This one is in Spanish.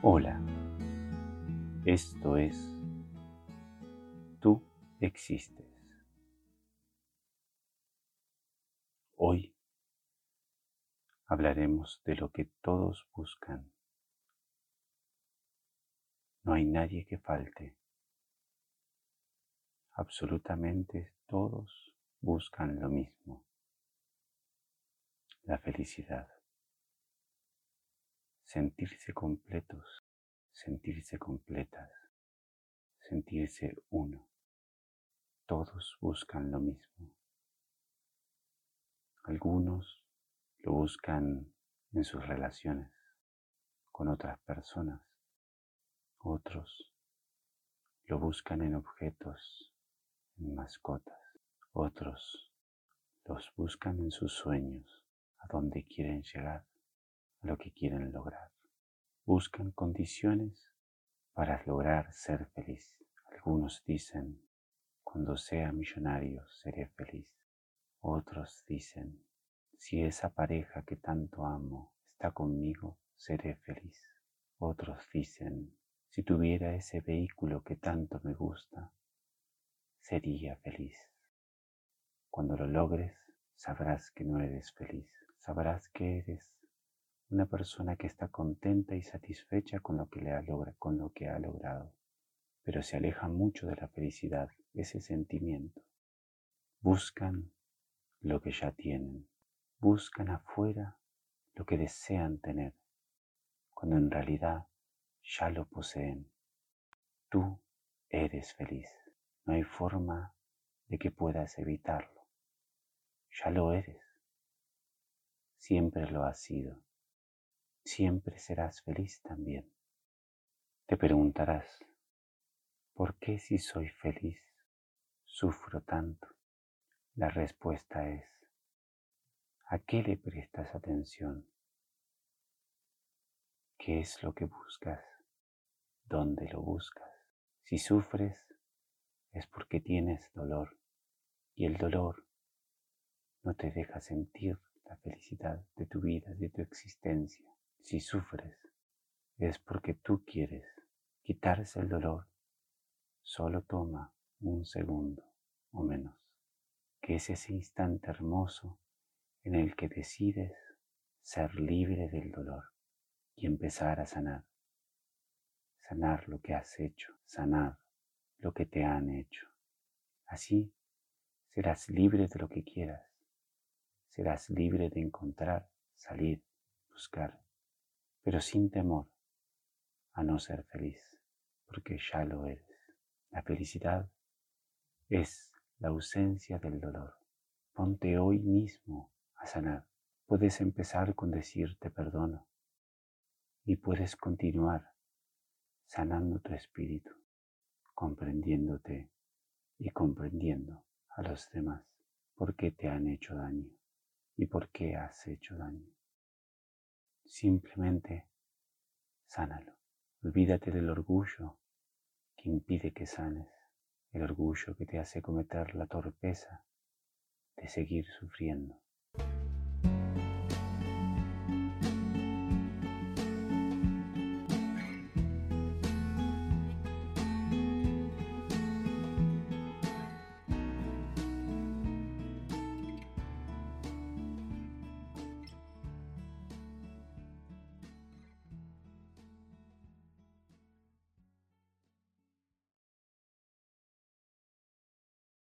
Hola, esto es Tú existes. Hoy hablaremos de lo que todos buscan. No hay nadie que falte. Absolutamente todos buscan lo mismo. La felicidad sentirse completos, sentirse completas, sentirse uno. Todos buscan lo mismo. Algunos lo buscan en sus relaciones con otras personas. Otros lo buscan en objetos, en mascotas. Otros los buscan en sus sueños, a donde quieren llegar lo que quieren lograr. Buscan condiciones para lograr ser feliz. Algunos dicen, cuando sea millonario seré feliz. Otros dicen, si esa pareja que tanto amo está conmigo, seré feliz. Otros dicen, si tuviera ese vehículo que tanto me gusta, sería feliz. Cuando lo logres, sabrás que no eres feliz. Sabrás que eres una persona que está contenta y satisfecha con lo que, le ha con lo que ha logrado, pero se aleja mucho de la felicidad, ese sentimiento. Buscan lo que ya tienen, buscan afuera lo que desean tener, cuando en realidad ya lo poseen. Tú eres feliz, no hay forma de que puedas evitarlo. Ya lo eres, siempre lo has sido siempre serás feliz también. Te preguntarás, ¿por qué si soy feliz sufro tanto? La respuesta es, ¿a qué le prestas atención? ¿Qué es lo que buscas? ¿Dónde lo buscas? Si sufres es porque tienes dolor y el dolor no te deja sentir la felicidad de tu vida, de tu existencia. Si sufres, es porque tú quieres quitarse el dolor. Solo toma un segundo o menos, que es ese instante hermoso en el que decides ser libre del dolor y empezar a sanar. Sanar lo que has hecho, sanar lo que te han hecho. Así serás libre de lo que quieras, serás libre de encontrar, salir, buscar pero sin temor a no ser feliz, porque ya lo eres. La felicidad es la ausencia del dolor. Ponte hoy mismo a sanar. Puedes empezar con decirte perdono y puedes continuar sanando tu espíritu, comprendiéndote y comprendiendo a los demás por qué te han hecho daño y por qué has hecho daño. Simplemente sánalo. Olvídate del orgullo que impide que sanes, el orgullo que te hace cometer la torpeza de seguir sufriendo.